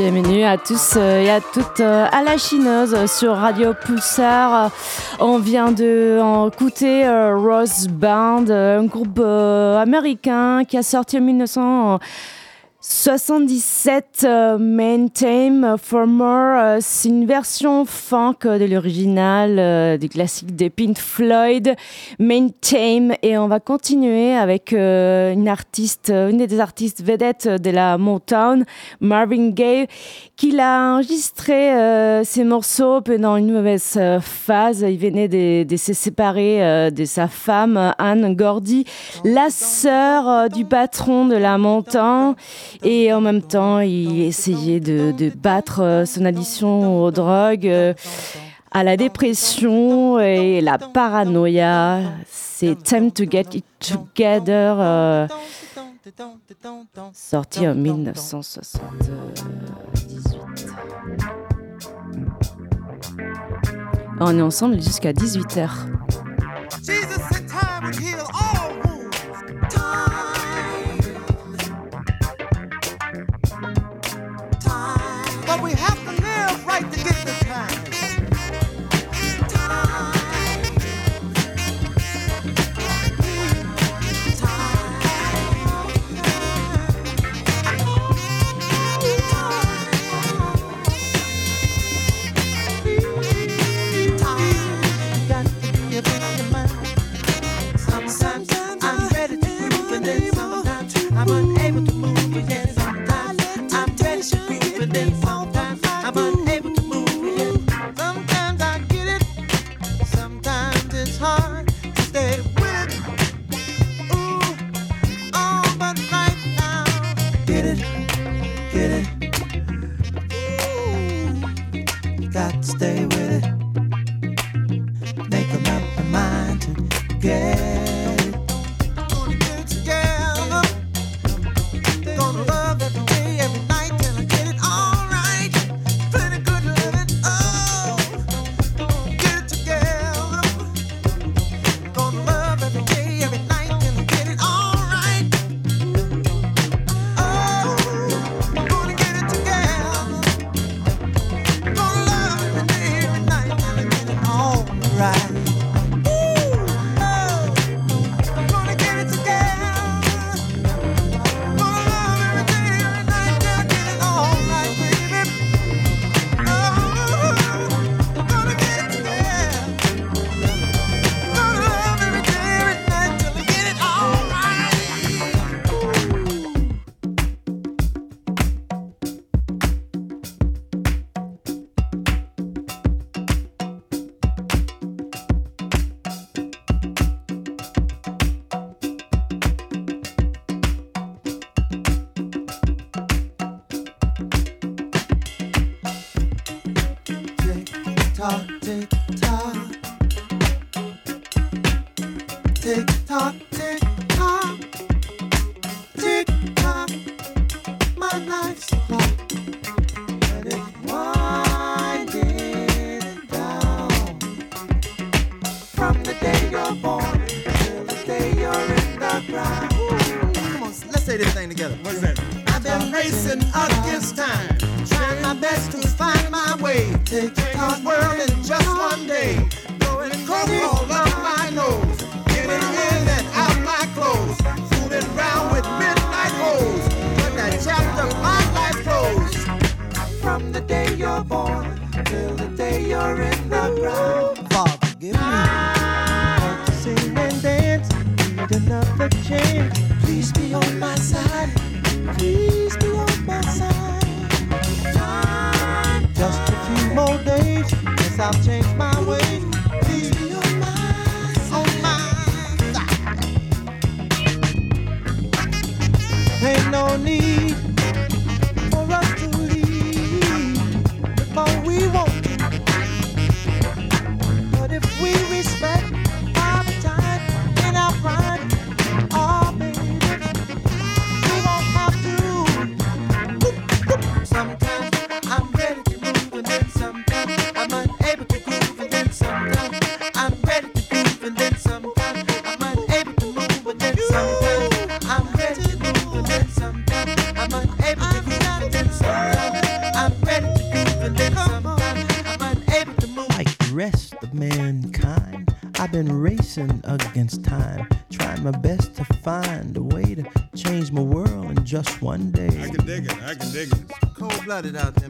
Bienvenue à tous euh, et à toutes euh, à la chineuse sur Radio Pulsar. On vient de écouter euh, Rose Band, un groupe américain qui a sorti en 1900. 77 euh, Main Theme for More, euh, c'est une version funk de l'original euh, du classique de Pink Floyd, Main Theme, et on va continuer avec une artiste, une des artistes vedettes de la Motown, Marvin Gaye, qui a enregistré ses morceaux pendant une mauvaise phase. Il venait de, se séparer de sa femme Anne Gordy, la sœur du patron de la Motown. Et en même temps, il essayait de, battre euh, son addiction aux drogues, euh, à la dépression et la paranoïa. C'est Time to Get It Together, euh, sorti en 1978. On est ensemble jusqu'à 18h. say this thing together. What's that? I've been racing against time, trying my best to find my way. Take God's world in just one day, Going cold all up my nose, getting in and out my clothes, fooling round with midnight holes. But that chapter my life closed. From the day you're born till the day you're in the ground, Father, give me need another chance. Please be on my side. Please be on my side. Just a few more days. Yes, I'll change my ways. Ain't no need. it out there.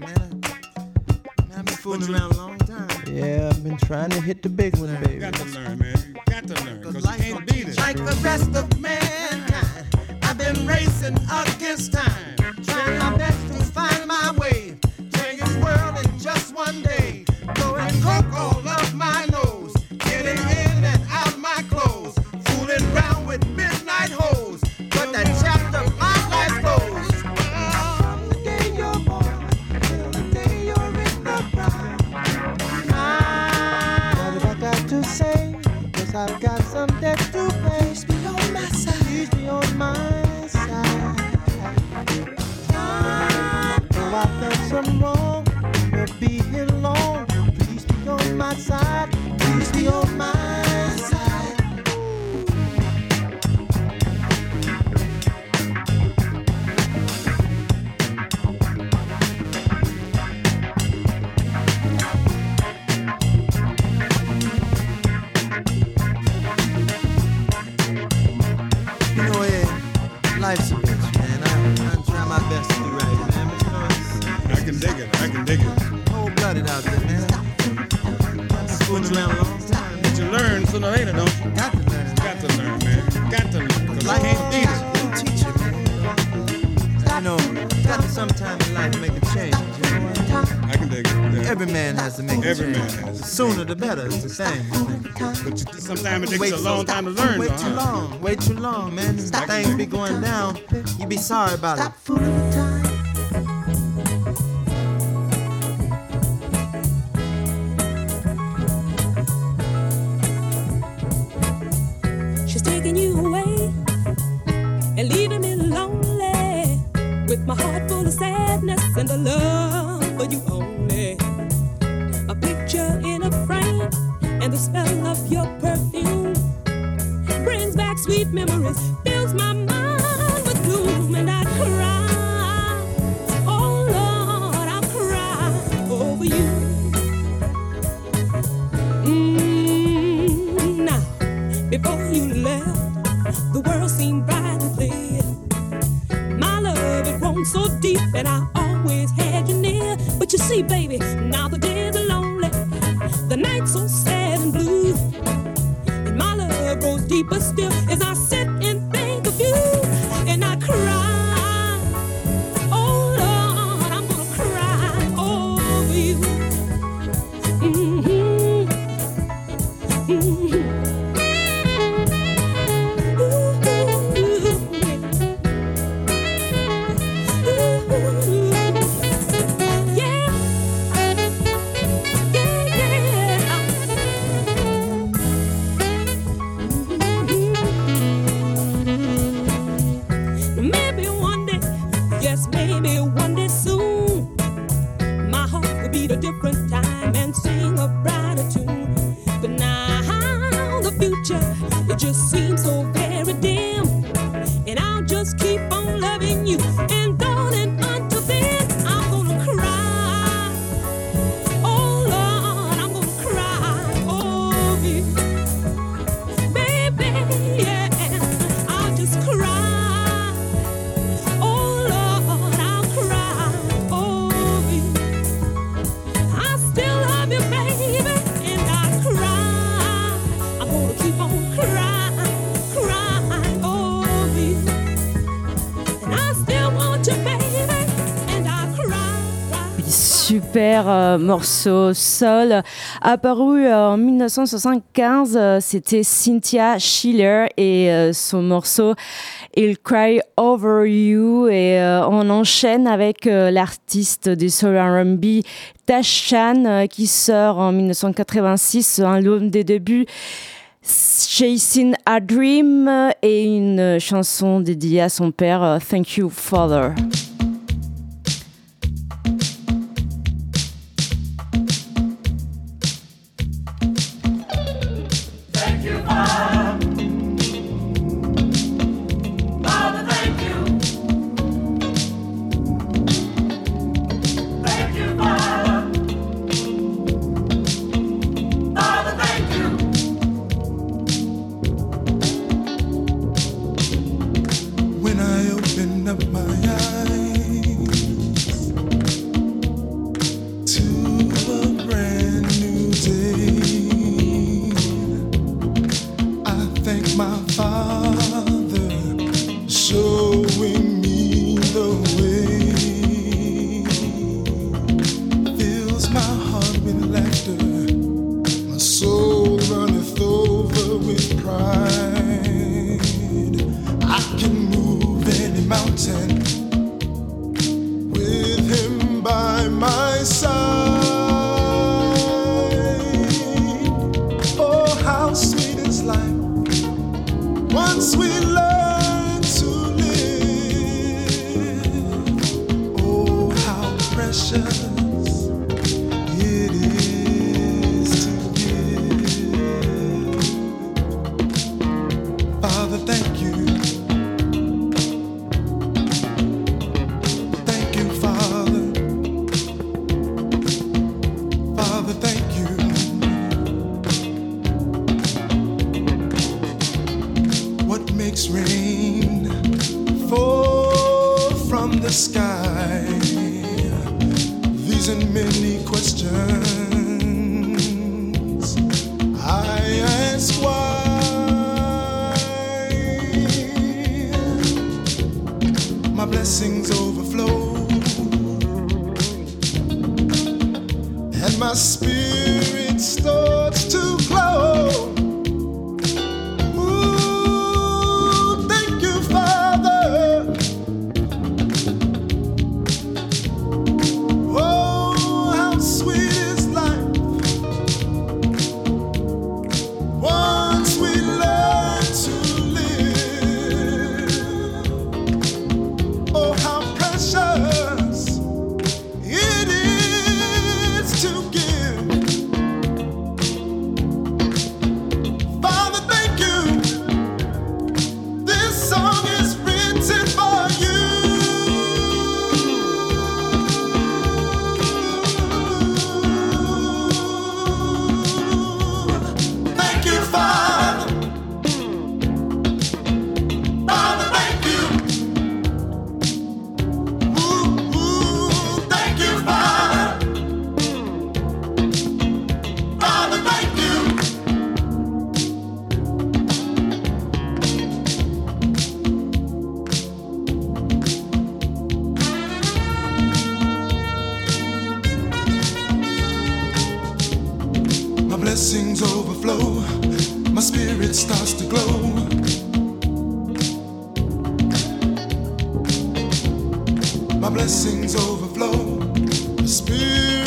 same. But sometimes it takes wait, a long time to learn. Wait too long, wait too long, man. Things be going down. You be sorry about it. is my morceau sol apparu euh, en 1975. Euh, c'était Cynthia Schiller et euh, son morceau Il Cry Over You. Et on enchaîne avec l'artiste du soul R&B Tashan qui sort en 1986 un album des débuts. Chasing a Dream et une chanson dédiée à son père, Thank You Father. blessings overflow, my spirit starts to glow. My blessings overflow, my spirit.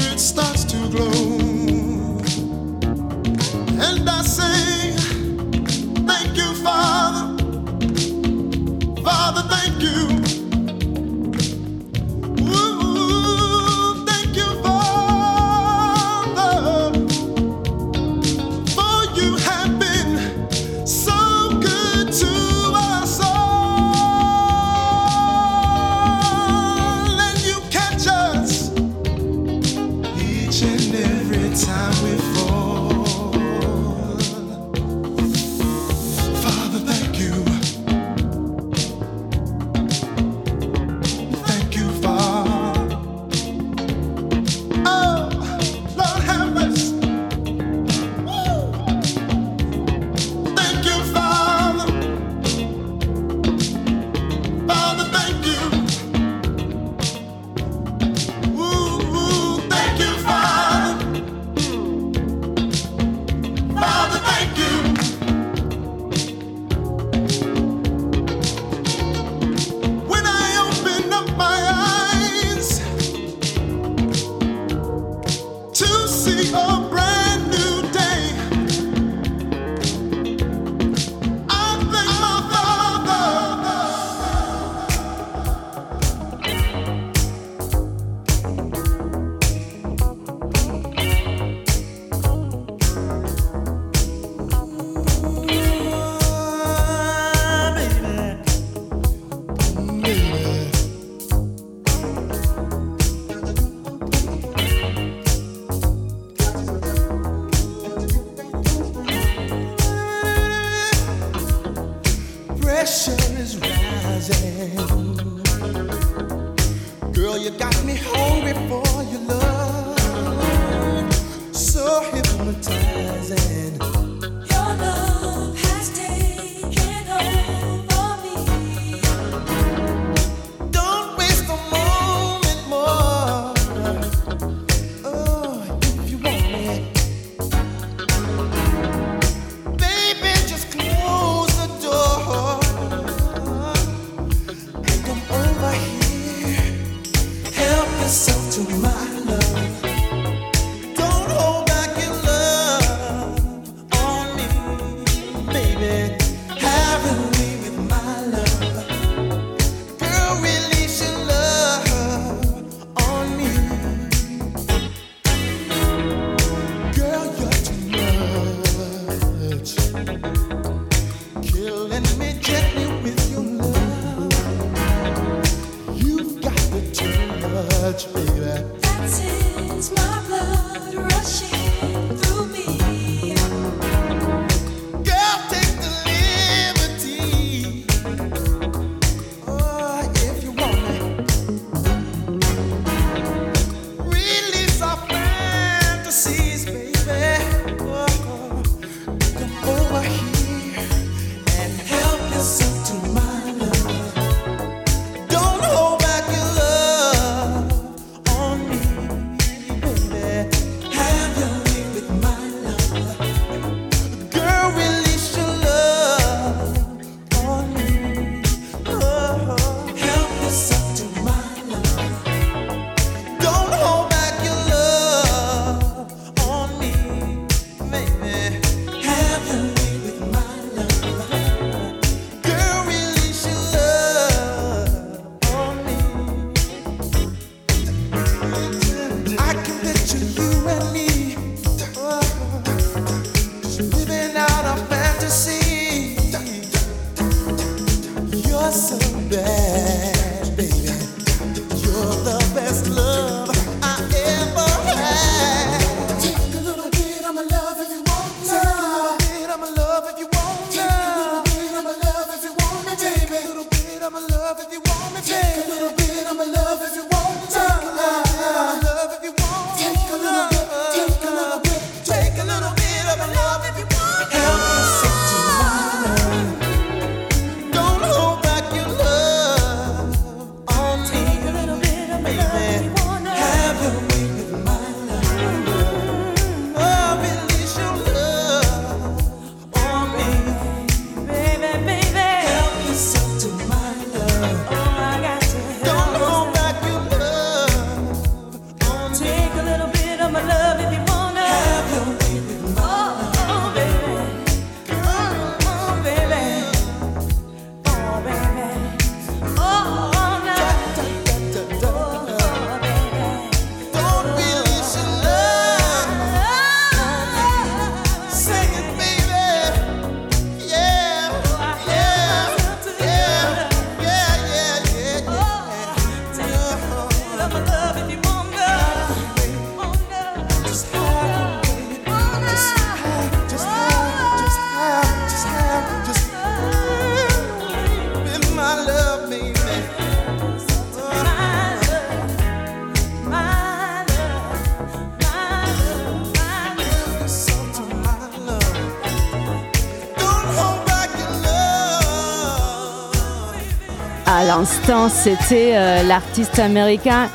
L'instant, c'était euh, l'artiste américain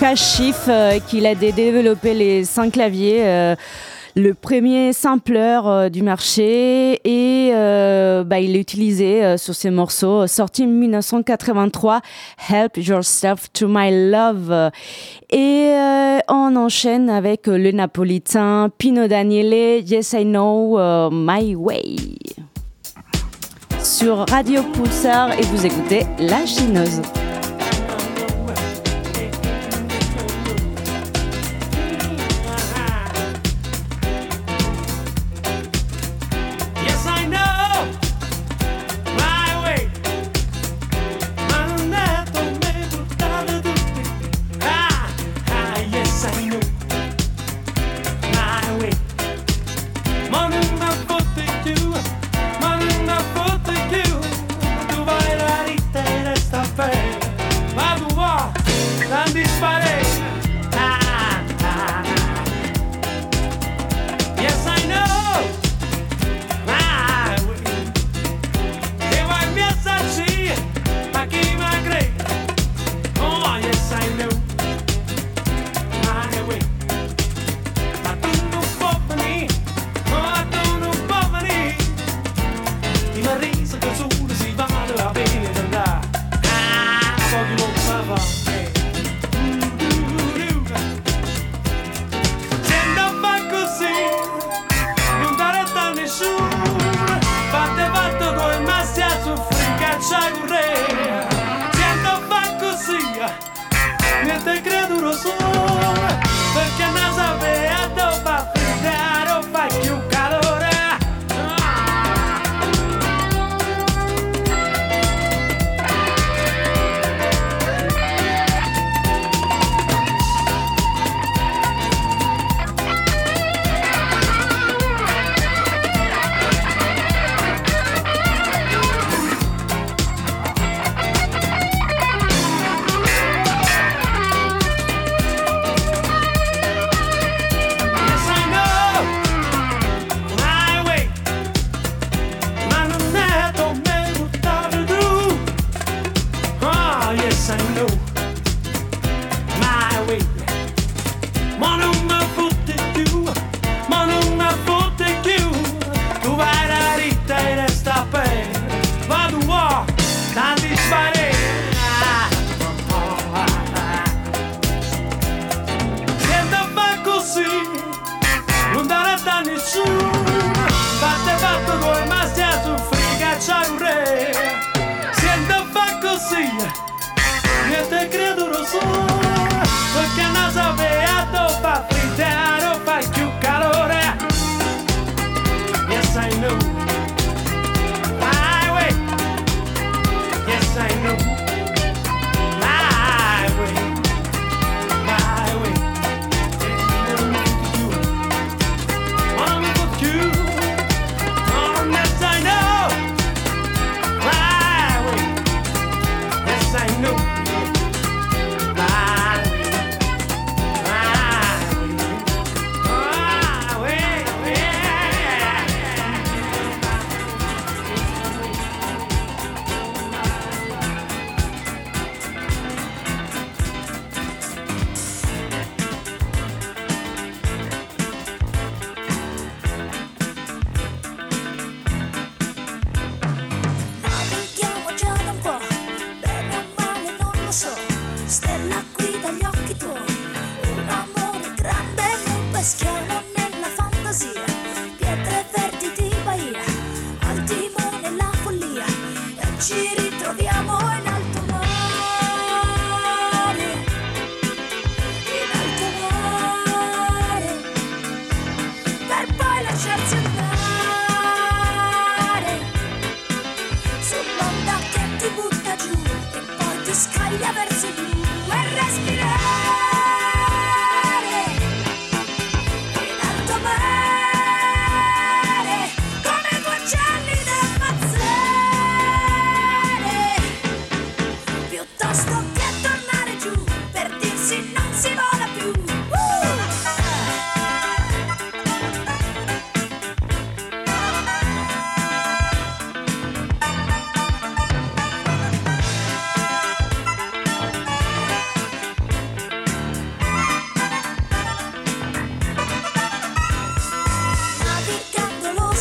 Kashif euh, qui a développé les cinq claviers. Euh, le premier sampleur du marché et bah, il l'a utilisé sur ses morceaux sorti en 1983 Help Yourself to My Love et on enchaîne avec le napolitain Pino Daniele Yes I Know My Way sur Radio Pulsar et vous écoutez La Chineuse. ain't no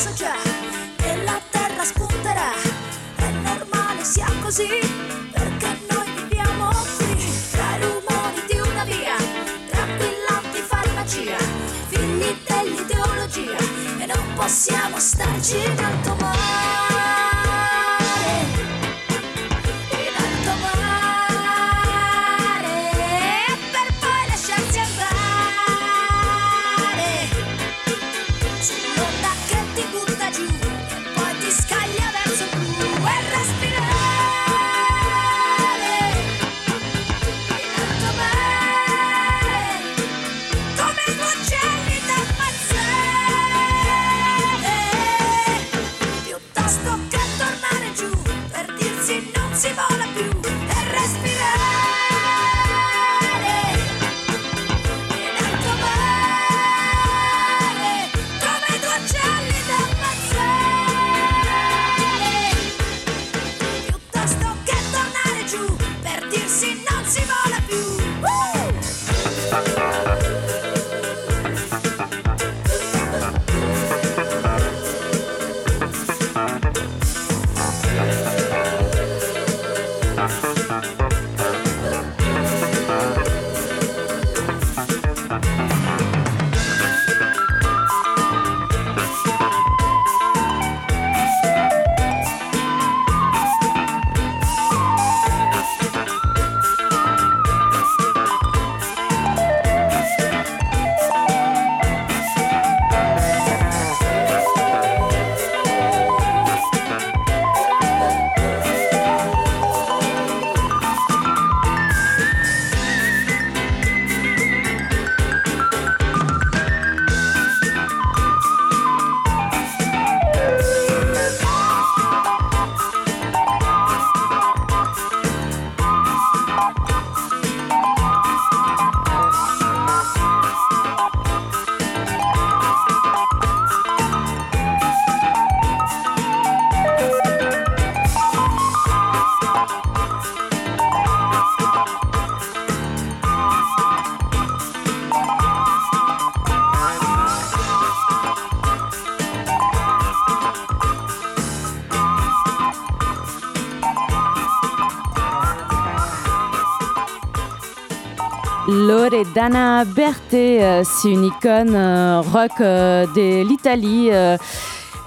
successo già che la terra spunterà. È normale sia così perché noi viviamo qui tra i rumori di una via, tranquillanti farmacia, figli dell'ideologia e non possiamo starci tanto male. Loredana Berthe, euh, c'est une icône euh, rock euh, de l'Italie.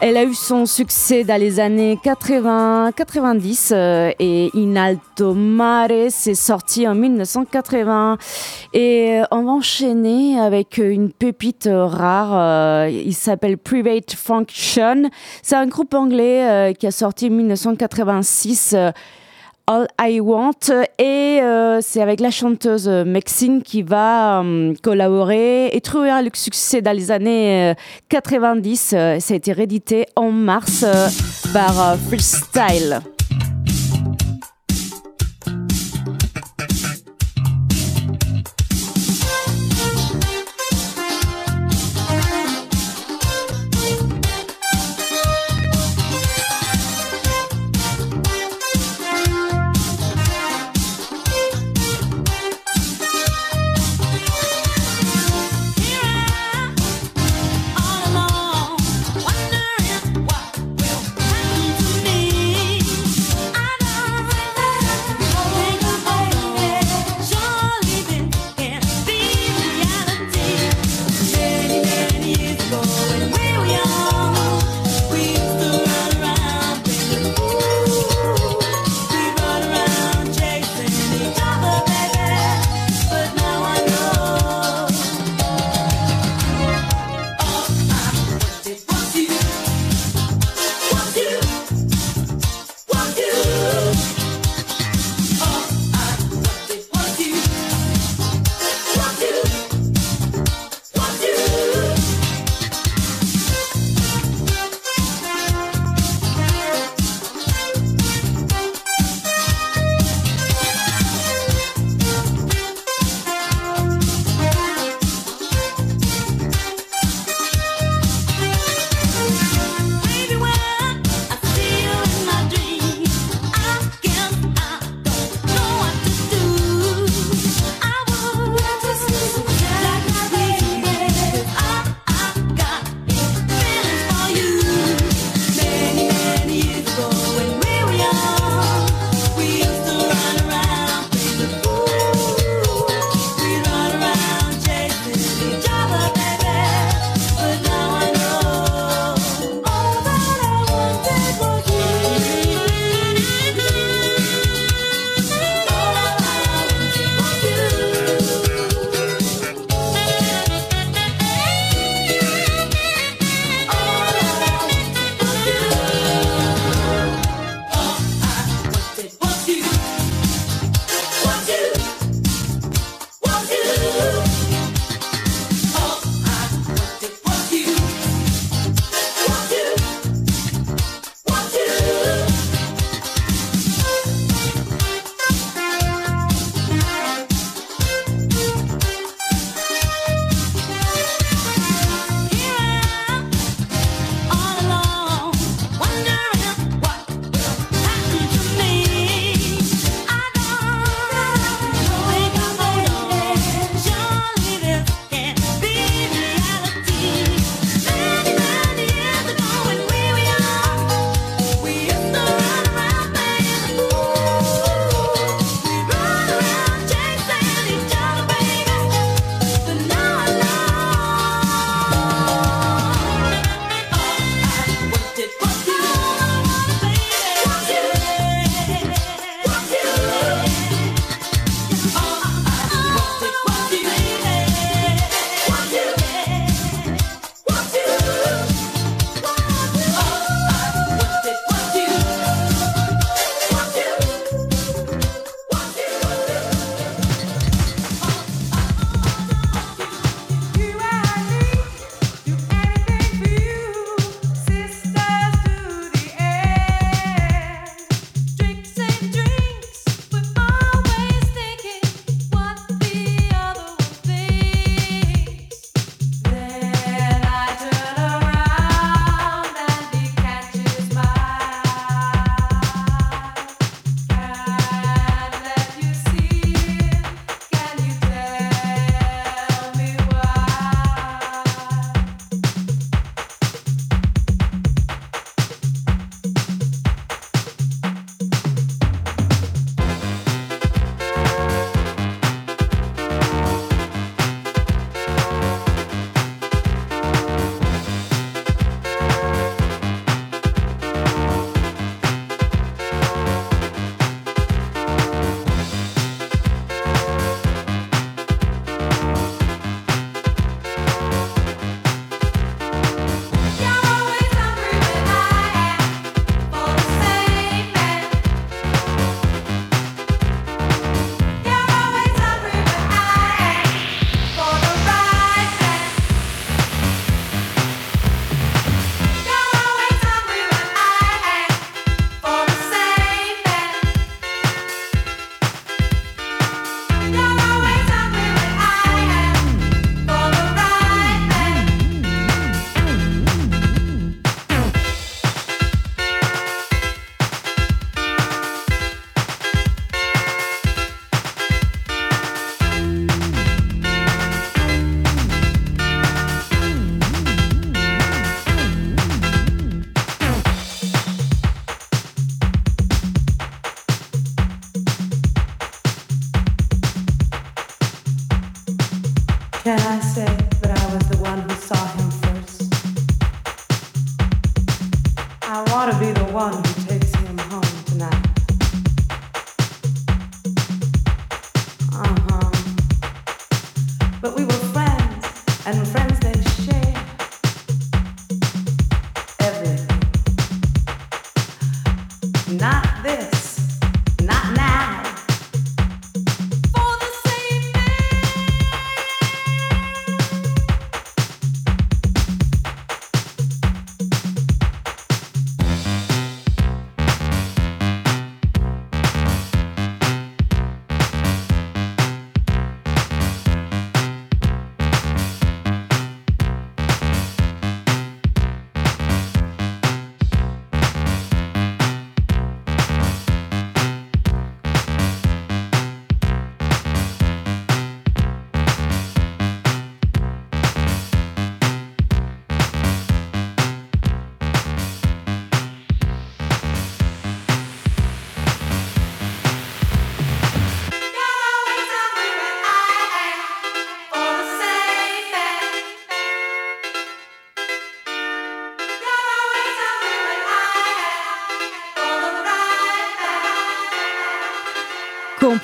Elle a eu son succès dans les années 80-90 et In Alto Mare s'est sorti en 1980. Et on va enchaîner avec une pépite rare. il s'appelle Private Function. C'est un groupe anglais qui a sorti en 1986. All I Want et euh, c'est avec la chanteuse Maxine qui va euh, collaborer et trouver le succès dans les années 90. Euh, ça a été réédité en mars par Freestyle.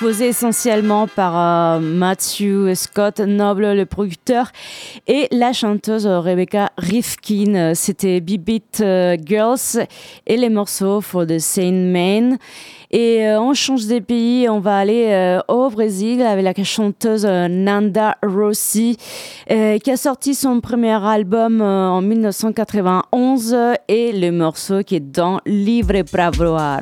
Composé essentiellement par euh, Matthew Scott Noble, le producteur, et la chanteuse Rebecca Rifkin. C'était Beat euh, Girls et les morceaux For the Same Man. Et euh, on change des pays, on va aller au Brésil avec la chanteuse Nanda Rossi, qui a sorti son premier album en 1991 et le morceau qui est dans Livre para Voar.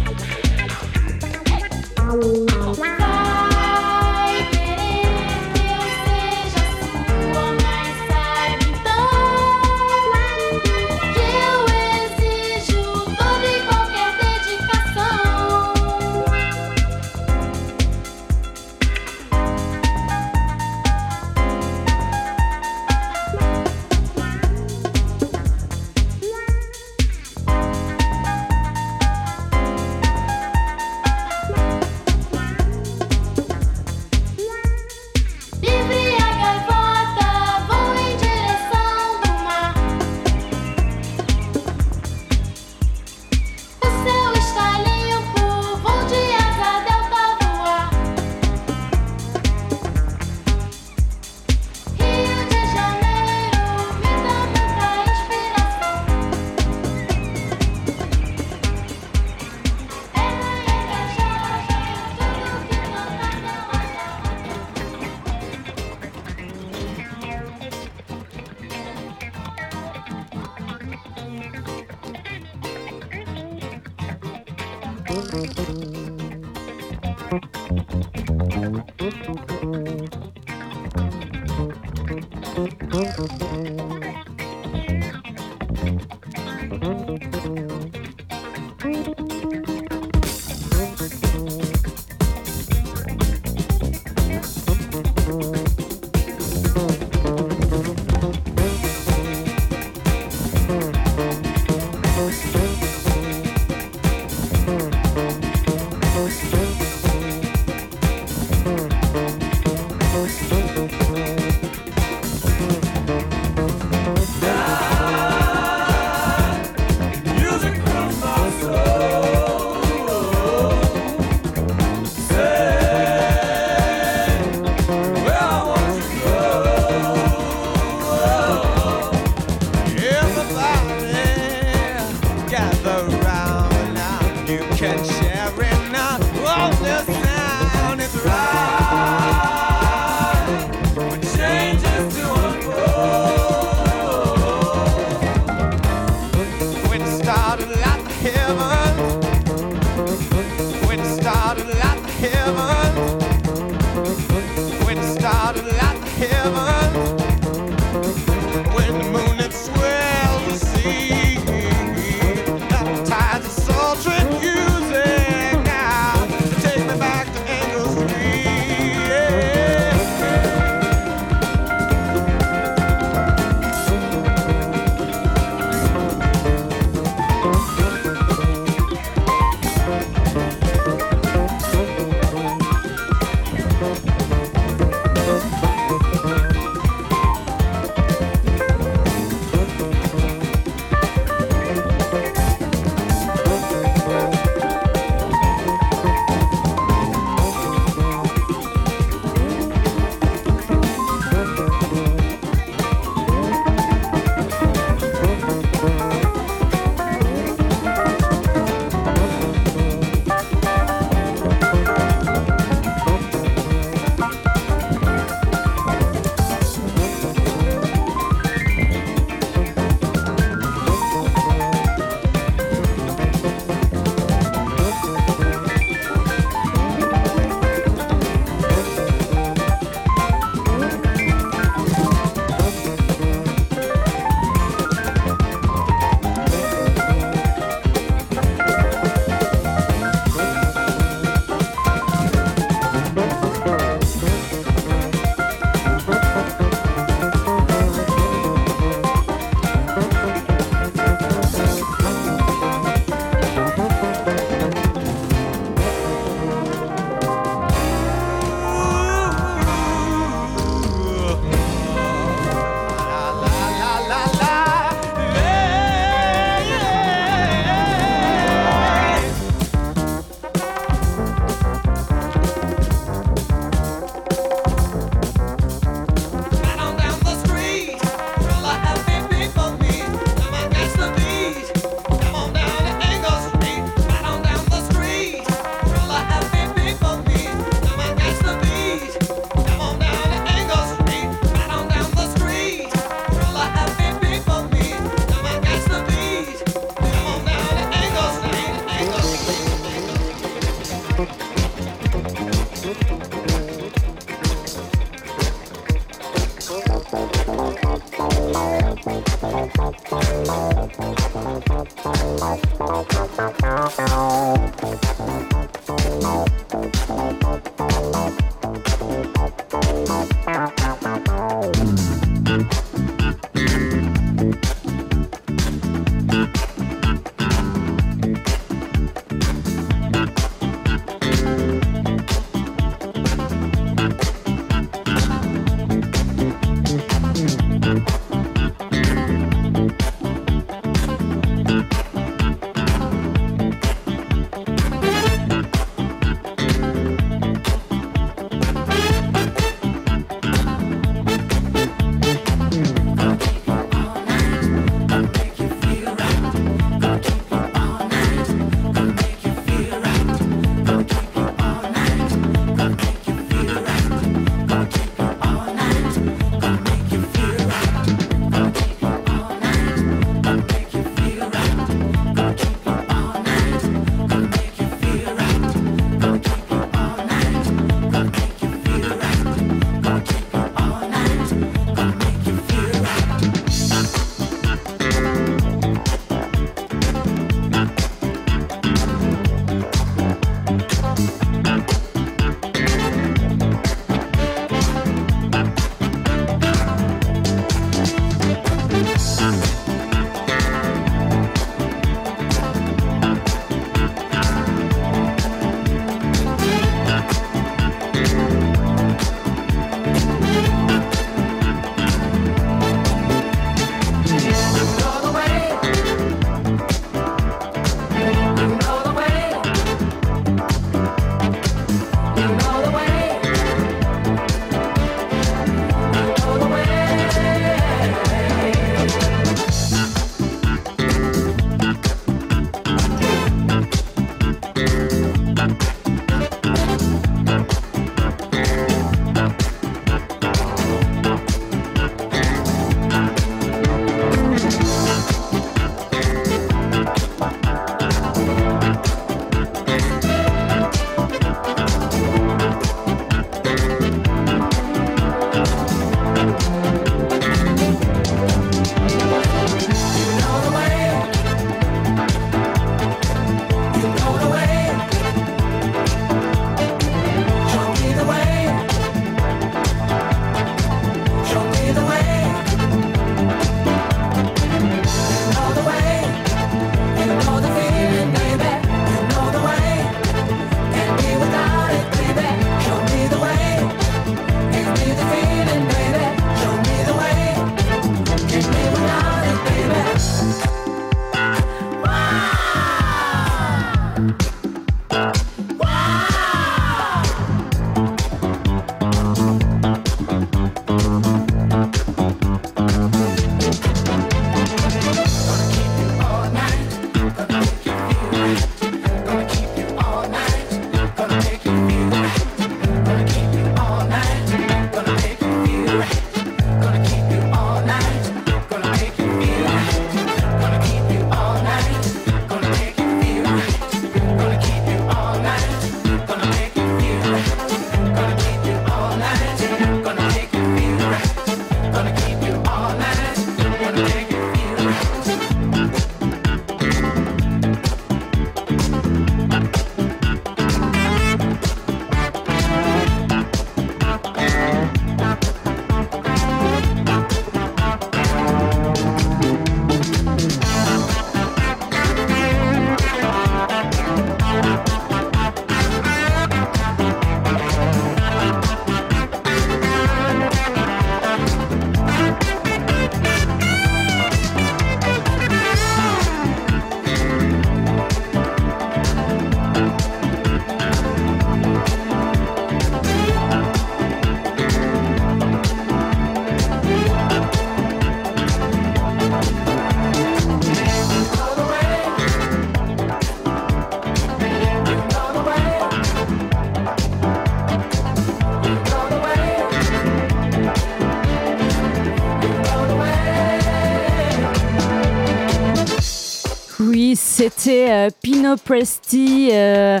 C'était euh, Pino Presti, euh,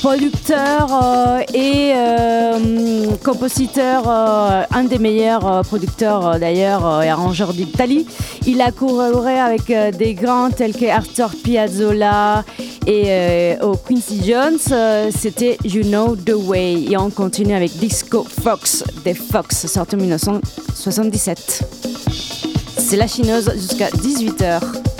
producteur euh, et compositeur, un des meilleurs producteurs d'ailleurs et arrangeur d'Italie. Il a collaboré avec des grands tels que Arthur Piazzolla et au Quincy Jones. c'était You Know the Way. Et on continue avec Disco Fox des Fox, sorti en 1977. C'est la chineuse jusqu'à 18h.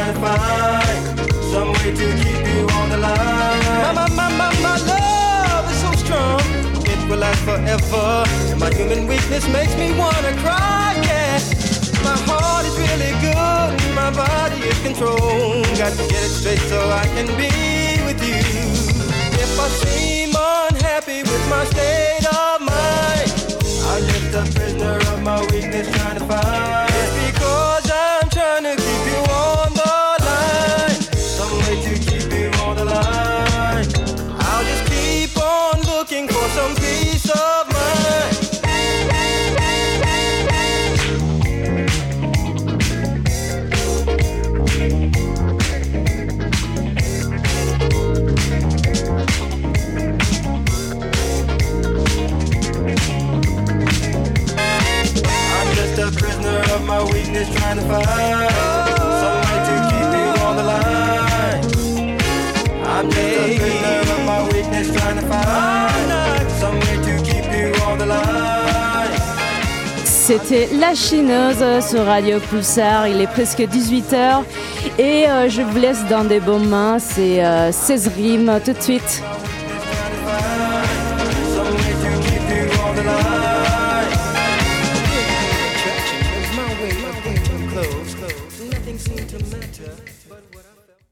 Trying to find some way to keep you on the line. My, my, my, my, my love is so strong, it will last forever. And my human weakness makes me wanna cry, yeah. My heart is really good, my body is controlled. Got to get it straight so I can be with you. If I seem unhappy with my state of mind, I'm just a prisoner of my weakness, trying to find. C'était La Chineuse sur Radio Pulsar. Il est presque 18h et euh, je vous laisse dans des bonnes mains. C'est euh, 16 rimes tout de suite.